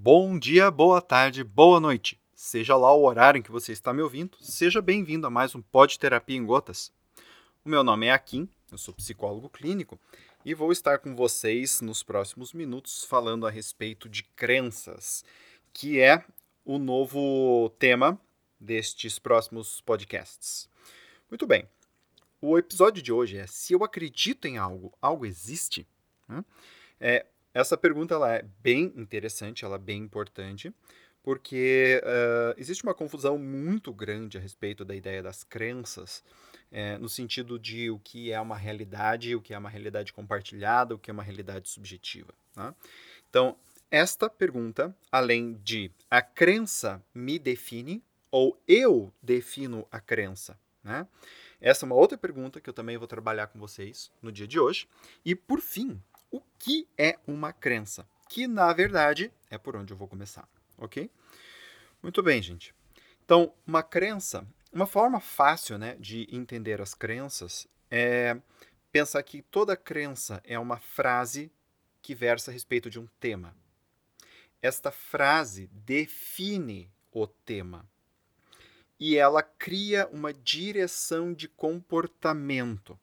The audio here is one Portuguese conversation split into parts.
Bom dia, boa tarde, boa noite. Seja lá o horário em que você está me ouvindo, seja bem-vindo a mais um Pod Terapia em Gotas. O meu nome é Akin, eu sou psicólogo clínico e vou estar com vocês nos próximos minutos falando a respeito de crenças, que é o novo tema destes próximos podcasts. Muito bem. O episódio de hoje é se eu acredito em algo, algo existe? É, essa pergunta ela é bem interessante, ela é bem importante, porque uh, existe uma confusão muito grande a respeito da ideia das crenças, é, no sentido de o que é uma realidade, o que é uma realidade compartilhada, o que é uma realidade subjetiva. Né? Então, esta pergunta, além de a crença me define ou eu defino a crença, né? Essa é uma outra pergunta que eu também vou trabalhar com vocês no dia de hoje. E por fim, o que é uma crença, que na verdade é por onde eu vou começar, ok? Muito bem, gente. Então, uma crença, uma forma fácil né, de entender as crenças é pensar que toda crença é uma frase que versa a respeito de um tema. Esta frase define o tema e ela cria uma direção de comportamento.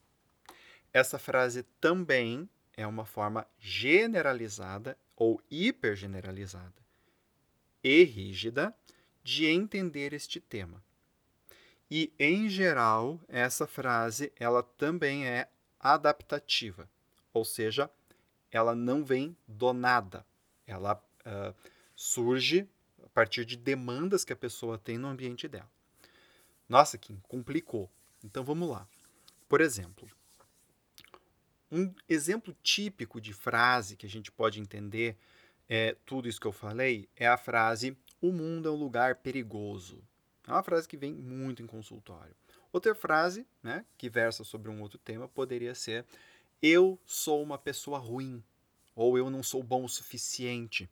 Essa frase também é uma forma generalizada ou hipergeneralizada e rígida de entender este tema. E em geral, essa frase ela também é adaptativa, ou seja, ela não vem do nada. Ela uh, surge a partir de demandas que a pessoa tem no ambiente dela. Nossa, que complicou. Então vamos lá. Por exemplo, um exemplo típico de frase que a gente pode entender é, tudo isso que eu falei é a frase o mundo é um lugar perigoso. É uma frase que vem muito em consultório. Outra frase, né, que versa sobre um outro tema, poderia ser eu sou uma pessoa ruim, ou eu não sou bom o suficiente,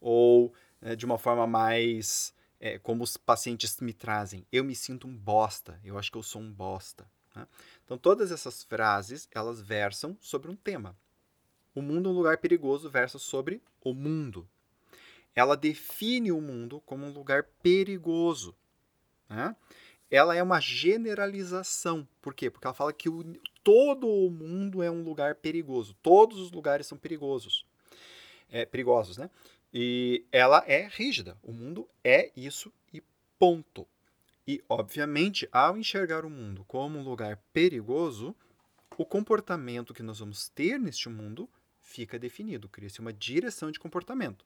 ou é, de uma forma mais é, como os pacientes me trazem, eu me sinto um bosta, eu acho que eu sou um bosta. Né? Então, todas essas frases, elas versam sobre um tema. O mundo é um lugar perigoso versa sobre o mundo. Ela define o mundo como um lugar perigoso. Né? Ela é uma generalização. Por quê? Porque ela fala que o, todo o mundo é um lugar perigoso. Todos os lugares são perigosos. É, perigosos, né? E ela é rígida. O mundo é isso e ponto. E, obviamente, ao enxergar o mundo como um lugar perigoso, o comportamento que nós vamos ter neste mundo fica definido, cria-se uma direção de comportamento.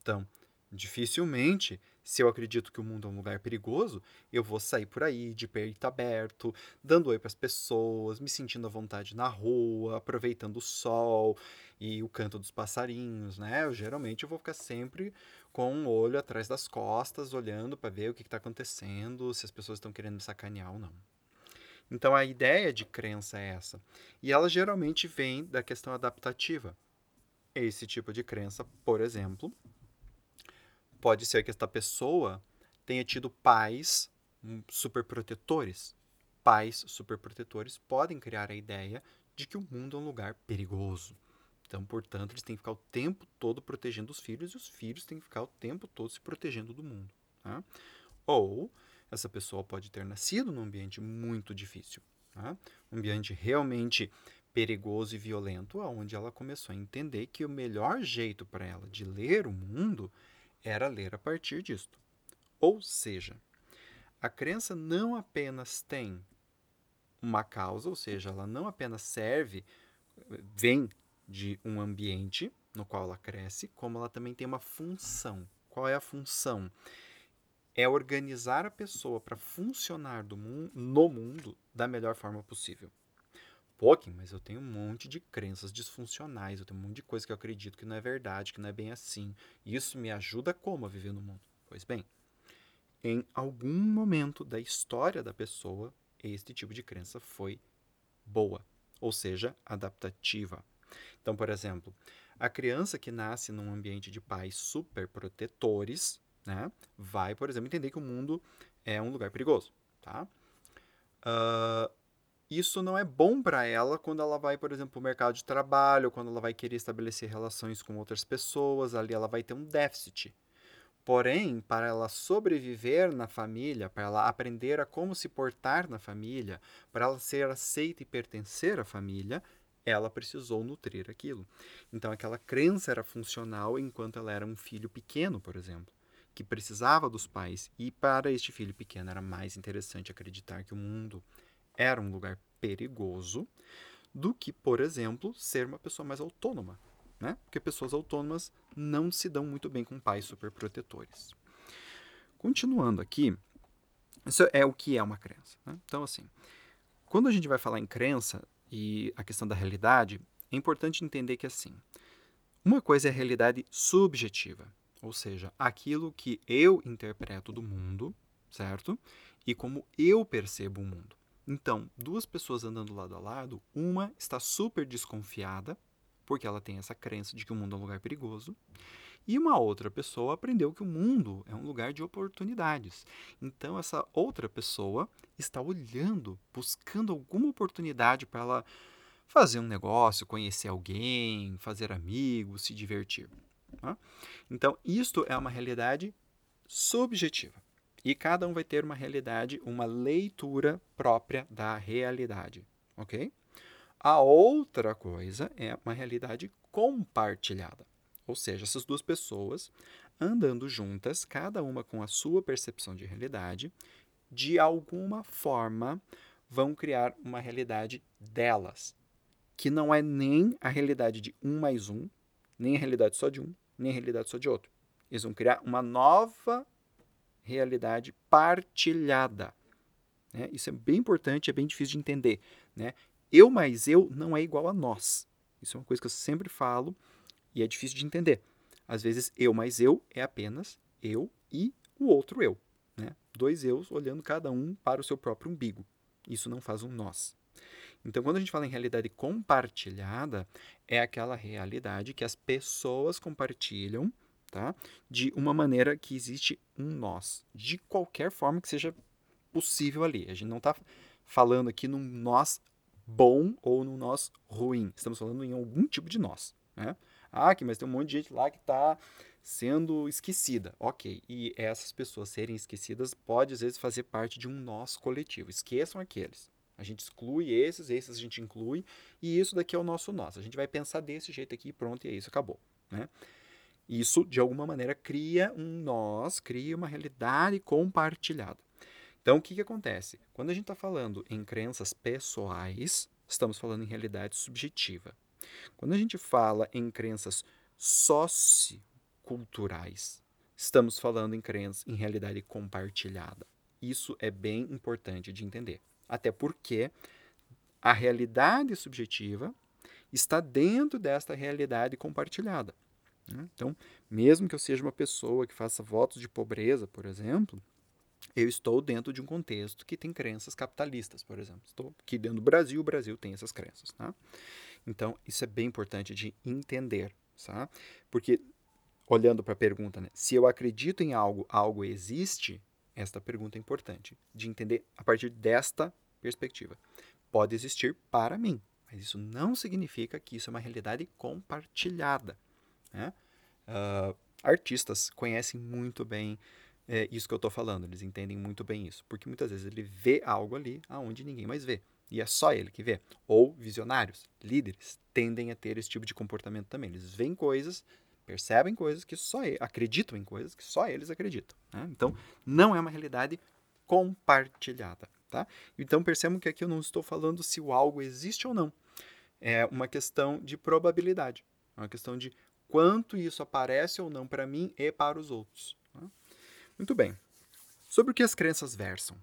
Então, dificilmente, se eu acredito que o mundo é um lugar perigoso, eu vou sair por aí de peito aberto, dando oi para as pessoas, me sentindo à vontade na rua, aproveitando o sol e o canto dos passarinhos, né? Eu geralmente eu vou ficar sempre com um olho atrás das costas, olhando para ver o que está acontecendo, se as pessoas estão querendo me sacanear ou não. Então a ideia de crença é essa. E ela geralmente vem da questão adaptativa. Esse tipo de crença, por exemplo, pode ser que esta pessoa tenha tido pais superprotetores. Pais superprotetores podem criar a ideia de que o mundo é um lugar perigoso. Então, portanto, eles têm que ficar o tempo todo protegendo os filhos e os filhos têm que ficar o tempo todo se protegendo do mundo. Tá? Ou essa pessoa pode ter nascido num ambiente muito difícil, tá? um ambiente realmente perigoso e violento, onde ela começou a entender que o melhor jeito para ela de ler o mundo era ler a partir disto. Ou seja, a crença não apenas tem uma causa, ou seja, ela não apenas serve, vem de um ambiente no qual ela cresce, como ela também tem uma função. Qual é a função? É organizar a pessoa para funcionar mu no mundo da melhor forma possível. Pouquinho, mas eu tenho um monte de crenças disfuncionais, eu tenho um monte de coisa que eu acredito que não é verdade, que não é bem assim. Isso me ajuda como a viver no mundo? Pois bem, em algum momento da história da pessoa, este tipo de crença foi boa, ou seja, adaptativa. Então, por exemplo, a criança que nasce num ambiente de pais super protetores, né, vai, por exemplo, entender que o mundo é um lugar perigoso, tá? Uh, isso não é bom para ela quando ela vai, por exemplo, para o mercado de trabalho, quando ela vai querer estabelecer relações com outras pessoas, ali ela vai ter um déficit. Porém, para ela sobreviver na família, para ela aprender a como se portar na família, para ela ser aceita e pertencer à família, ela precisou nutrir aquilo. Então, aquela crença era funcional enquanto ela era um filho pequeno, por exemplo, que precisava dos pais. E para este filho pequeno era mais interessante acreditar que o mundo era um lugar perigoso do que, por exemplo, ser uma pessoa mais autônoma, né? Porque pessoas autônomas não se dão muito bem com pais superprotetores. Continuando aqui, isso é o que é uma crença. Né? Então, assim, quando a gente vai falar em crença e a questão da realidade, é importante entender que, assim, uma coisa é a realidade subjetiva, ou seja, aquilo que eu interpreto do mundo, certo? E como eu percebo o mundo. Então, duas pessoas andando lado a lado, uma está super desconfiada, porque ela tem essa crença de que o mundo é um lugar perigoso, e uma outra pessoa aprendeu que o mundo é um lugar de oportunidades. Então, essa outra pessoa está olhando, buscando alguma oportunidade para ela fazer um negócio, conhecer alguém, fazer amigos, se divertir. Tá? Então, isto é uma realidade subjetiva. E cada um vai ter uma realidade, uma leitura própria da realidade, ok? A outra coisa é uma realidade compartilhada. Ou seja, essas duas pessoas andando juntas, cada uma com a sua percepção de realidade, de alguma forma vão criar uma realidade delas, que não é nem a realidade de um mais um, nem a realidade só de um, nem a realidade só de outro. Eles vão criar uma nova realidade partilhada. Né? Isso é bem importante, é bem difícil de entender. Né? Eu mais eu não é igual a nós. Isso é uma coisa que eu sempre falo e é difícil de entender. Às vezes, eu mais eu é apenas eu e o outro eu. Né? Dois eus olhando cada um para o seu próprio umbigo. Isso não faz um nós. Então, quando a gente fala em realidade compartilhada, é aquela realidade que as pessoas compartilham tá? De uma maneira que existe um nós, de qualquer forma que seja possível ali. A gente não está falando aqui num nós bom ou num nós ruim. Estamos falando em algum tipo de nós, né? Ah, mas tem um monte de gente lá que está sendo esquecida. Ok, e essas pessoas serem esquecidas pode às vezes fazer parte de um nós coletivo. Esqueçam aqueles. A gente exclui esses, esses a gente inclui, e isso daqui é o nosso nós. A gente vai pensar desse jeito aqui, pronto, e é isso, acabou. Né? Isso, de alguma maneira, cria um nós, cria uma realidade compartilhada. Então, o que, que acontece? Quando a gente está falando em crenças pessoais, estamos falando em realidade subjetiva. Quando a gente fala em crenças socioculturais, estamos falando em crenças em realidade compartilhada. Isso é bem importante de entender. Até porque a realidade subjetiva está dentro desta realidade compartilhada. Né? Então, mesmo que eu seja uma pessoa que faça votos de pobreza, por exemplo, eu estou dentro de um contexto que tem crenças capitalistas, por exemplo. Estou aqui dentro do Brasil, o Brasil tem essas crenças. Tá? Então, isso é bem importante de entender, tá? porque olhando para a pergunta, né, se eu acredito em algo, algo existe, esta pergunta é importante de entender a partir desta perspectiva. Pode existir para mim, mas isso não significa que isso é uma realidade compartilhada. Né? Uh, artistas conhecem muito bem é, isso que eu estou falando, eles entendem muito bem isso, porque muitas vezes ele vê algo ali aonde ninguém mais vê. E é só ele que vê. Ou visionários, líderes, tendem a ter esse tipo de comportamento também. Eles veem coisas, percebem coisas que só ele, acreditam em coisas que só eles acreditam. Né? Então, não é uma realidade compartilhada. Tá? Então, percebam que aqui eu não estou falando se o algo existe ou não. É uma questão de probabilidade. É uma questão de quanto isso aparece ou não para mim e para os outros. Né? Muito bem. Sobre o que as crenças versam?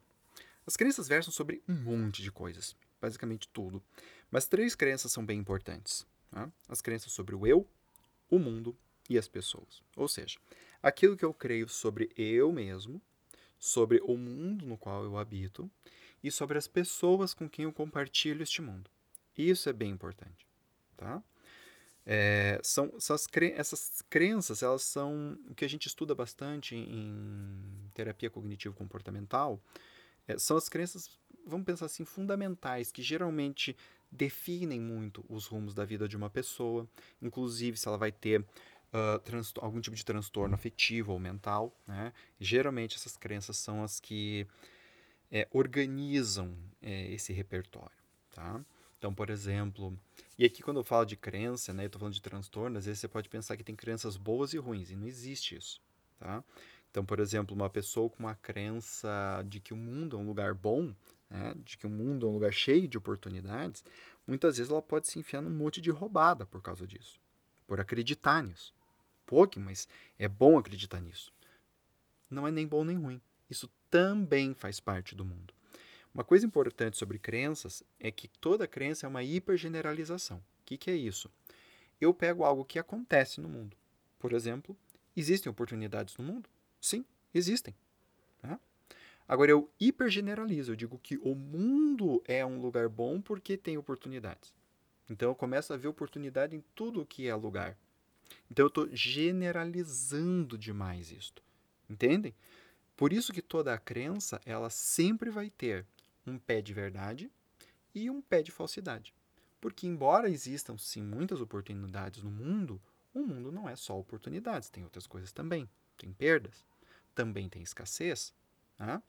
As crenças versam sobre um monte de coisas, basicamente tudo. Mas três crenças são bem importantes: né? as crenças sobre o eu, o mundo e as pessoas. Ou seja, aquilo que eu creio sobre eu mesmo, sobre o mundo no qual eu habito e sobre as pessoas com quem eu compartilho este mundo. Isso é bem importante, tá? É, são, cre essas crenças, elas são o que a gente estuda bastante em terapia cognitivo-comportamental, é, são as crenças vamos pensar assim, fundamentais, que geralmente definem muito os rumos da vida de uma pessoa, inclusive se ela vai ter uh, algum tipo de transtorno afetivo ou mental. Né? Geralmente essas crenças são as que é, organizam é, esse repertório. Tá? Então, por exemplo, e aqui quando eu falo de crença, né, eu estou falando de transtorno, às vezes você pode pensar que tem crenças boas e ruins, e não existe isso. Tá? Então, por exemplo, uma pessoa com uma crença de que o mundo é um lugar bom, né, de que o mundo é um lugar cheio de oportunidades, muitas vezes ela pode se enfiar num monte de roubada por causa disso, por acreditar nisso. Pouco, mas é bom acreditar nisso. Não é nem bom nem ruim. Isso também faz parte do mundo. Uma coisa importante sobre crenças é que toda crença é uma hipergeneralização. O que, que é isso? Eu pego algo que acontece no mundo. Por exemplo, existem oportunidades no mundo? Sim, existem. Tá? Agora eu hipergeneralizo, eu digo que o mundo é um lugar bom porque tem oportunidades. Então eu começo a ver oportunidade em tudo que é lugar. Então eu estou generalizando demais isto. Entendem? Por isso que toda a crença, ela sempre vai ter um pé de verdade e um pé de falsidade. Porque embora existam sim muitas oportunidades no mundo, o mundo não é só oportunidades, tem outras coisas também. Tem perdas, também tem escassez. Né?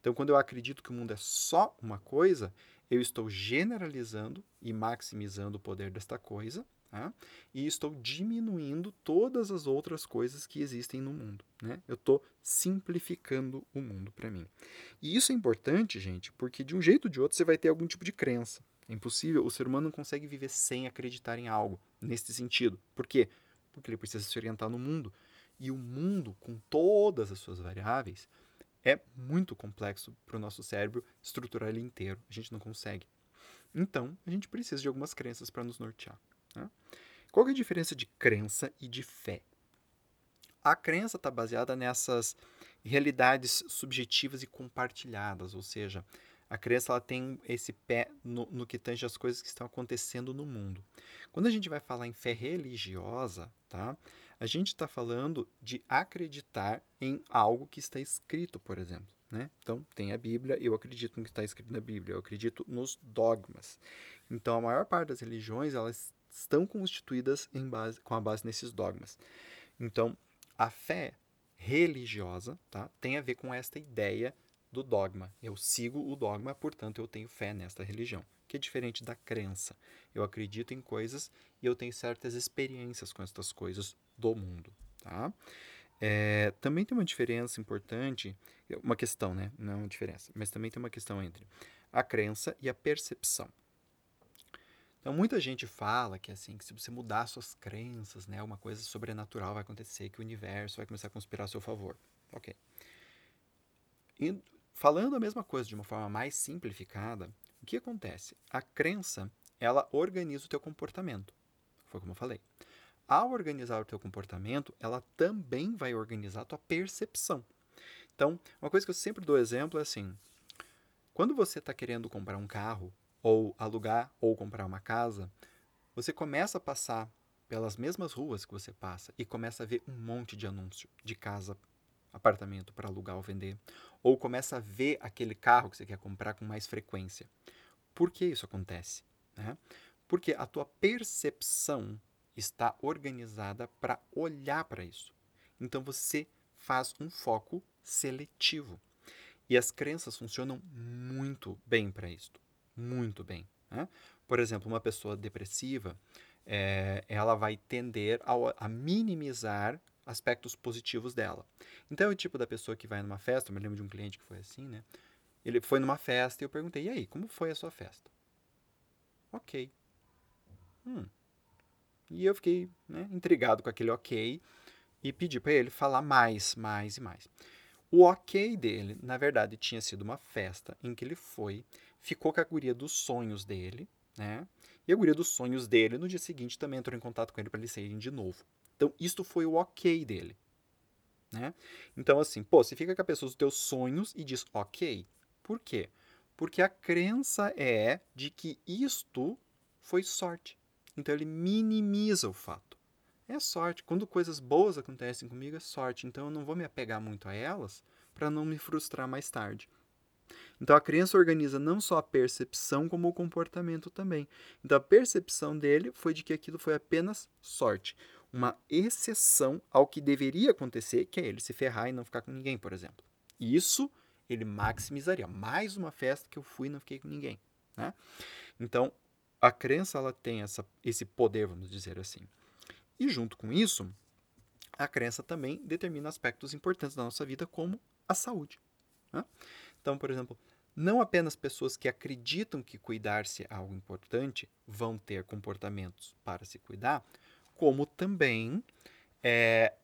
Então, quando eu acredito que o mundo é só uma coisa, eu estou generalizando e maximizando o poder desta coisa, né? e estou diminuindo todas as outras coisas que existem no mundo. Né? Eu estou simplificando o mundo para mim. E isso é importante, gente, porque de um jeito ou de outro você vai ter algum tipo de crença. É impossível, o ser humano não consegue viver sem acreditar em algo, nesse sentido. Por quê? Porque ele precisa se orientar no mundo. E o mundo, com todas as suas variáveis, é muito complexo para o nosso cérebro estruturar ele inteiro. A gente não consegue. Então, a gente precisa de algumas crenças para nos nortear. Né? Qual é a diferença de crença e de fé? A crença está baseada nessas realidades subjetivas e compartilhadas, ou seja, a crença ela tem esse pé no, no, que tange as coisas que estão acontecendo no mundo. Quando a gente vai falar em fé religiosa, tá? A gente está falando de acreditar em algo que está escrito, por exemplo. Né? Então, tem a Bíblia, eu acredito no que está escrito na Bíblia, eu acredito nos dogmas. Então, a maior parte das religiões elas estão constituídas base, com a base nesses dogmas. Então, a fé religiosa tá, tem a ver com esta ideia do dogma. Eu sigo o dogma, portanto, eu tenho fé nesta religião, que é diferente da crença. Eu acredito em coisas e eu tenho certas experiências com estas coisas do mundo. Tá? É, também tem uma diferença importante, uma questão, né? Não é uma diferença, mas também tem uma questão entre a crença e a percepção. Então, muita gente fala que assim, que se você mudar suas crenças, né, uma coisa sobrenatural vai acontecer, que o universo vai começar a conspirar a seu favor. Ok. E falando a mesma coisa de uma forma mais simplificada, o que acontece? A crença, ela organiza o teu comportamento. Foi como eu falei. Ao organizar o teu comportamento, ela também vai organizar a tua percepção. Então, uma coisa que eu sempre dou exemplo é assim: quando você está querendo comprar um carro, ou alugar ou comprar uma casa, você começa a passar pelas mesmas ruas que você passa e começa a ver um monte de anúncio de casa, apartamento para alugar ou vender, ou começa a ver aquele carro que você quer comprar com mais frequência. Por que isso acontece? Né? Porque a tua percepção está organizada para olhar para isso. Então você faz um foco seletivo. E as crenças funcionam muito bem para isso muito bem. Né? Por exemplo, uma pessoa depressiva, é, ela vai tender a, a, minimizar aspectos positivos dela. Então, é o tipo da pessoa que vai numa festa, eu me lembro de um cliente que foi assim, né? Ele foi numa festa e eu perguntei, e aí, como foi a sua festa? Ok. Hum. E eu fiquei né, intrigado com aquele ok e pedi para ele falar mais, mais e mais. O ok dele, na verdade, tinha sido uma festa em que ele foi ficou com a guria dos sonhos dele, né? E a guria dos sonhos dele, no dia seguinte, também entrou em contato com ele para eles saírem de novo. Então, isto foi o ok dele. Né? Então, assim, pô, você fica com a pessoa dos teus sonhos e diz ok. Por quê? Porque a crença é de que isto foi sorte. Então, ele minimiza o fato. É sorte. Quando coisas boas acontecem comigo, é sorte. Então, eu não vou me apegar muito a elas para não me frustrar mais tarde. Então a crença organiza não só a percepção, como o comportamento também. Então a percepção dele foi de que aquilo foi apenas sorte. Uma exceção ao que deveria acontecer, que é ele se ferrar e não ficar com ninguém, por exemplo. Isso ele maximizaria. Mais uma festa que eu fui e não fiquei com ninguém. Né? Então, a crença ela tem essa, esse poder, vamos dizer assim. E junto com isso, a crença também determina aspectos importantes da nossa vida, como a saúde. Né? Então, por exemplo, não apenas pessoas que acreditam que cuidar-se é algo importante vão ter comportamentos para se cuidar, como também é,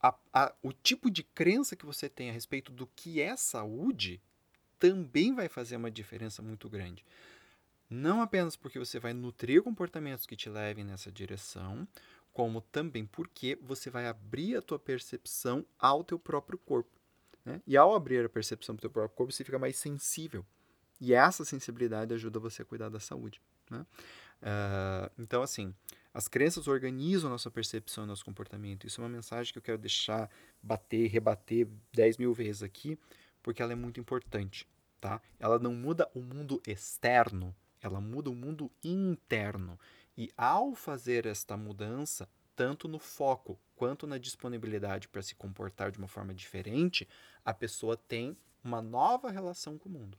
a, a, o tipo de crença que você tem a respeito do que é saúde também vai fazer uma diferença muito grande. Não apenas porque você vai nutrir comportamentos que te levem nessa direção, como também porque você vai abrir a tua percepção ao teu próprio corpo. Né? E ao abrir a percepção do teu próprio corpo, você fica mais sensível. E essa sensibilidade ajuda você a cuidar da saúde. Né? Uh, então, assim, as crenças organizam nossa percepção e nosso comportamento. Isso é uma mensagem que eu quero deixar bater, rebater 10 mil vezes aqui, porque ela é muito importante. Tá? Ela não muda o mundo externo, ela muda o mundo interno. E ao fazer esta mudança, tanto no foco quanto na disponibilidade para se comportar de uma forma diferente, a pessoa tem uma nova relação com o mundo.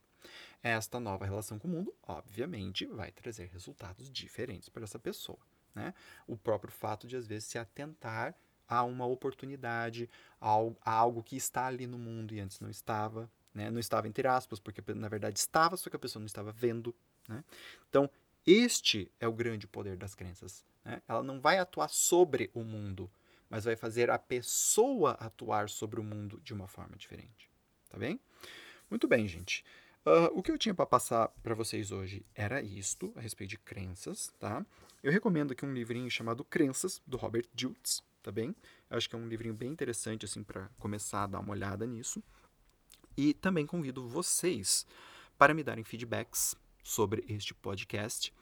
Esta nova relação com o mundo, obviamente, vai trazer resultados diferentes para essa pessoa. Né? O próprio fato de, às vezes, se atentar a uma oportunidade, a algo que está ali no mundo e antes não estava. Né? Não estava entre aspas, porque na verdade estava, só que a pessoa não estava vendo. Né? Então, este é o grande poder das crenças. Né? Ela não vai atuar sobre o mundo, mas vai fazer a pessoa atuar sobre o mundo de uma forma diferente. Tá bem? Muito bem, gente. Uh, o que eu tinha para passar para vocês hoje era isto, a respeito de crenças, tá? Eu recomendo aqui um livrinho chamado Crenças, do Robert Diltz, tá bem? Eu acho que é um livrinho bem interessante, assim, para começar a dar uma olhada nisso. E também convido vocês para me darem feedbacks sobre este podcast.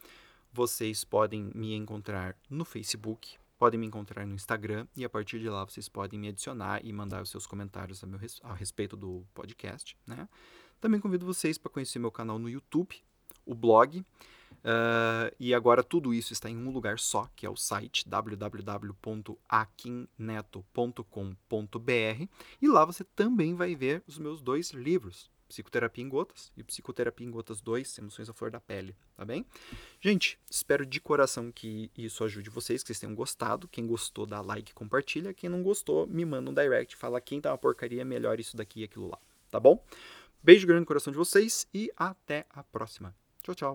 Vocês podem me encontrar no Facebook, podem me encontrar no Instagram e a partir de lá vocês podem me adicionar e mandar os seus comentários a, meu, a respeito do podcast. Né? Também convido vocês para conhecer meu canal no YouTube, o blog. Uh, e agora tudo isso está em um lugar só, que é o site www.aquinneto.com.br. E lá você também vai ver os meus dois livros, Psicoterapia em Gotas e Psicoterapia em Gotas 2, Emoções à Flor da Pele, tá bem? Gente, espero de coração que isso ajude vocês, que vocês tenham gostado. Quem gostou, dá like, compartilha. Quem não gostou, me manda um direct, fala quem tá uma porcaria, melhor isso daqui e aquilo lá, tá bom? Beijo grande no coração de vocês e até a próxima. Tchau, tchau.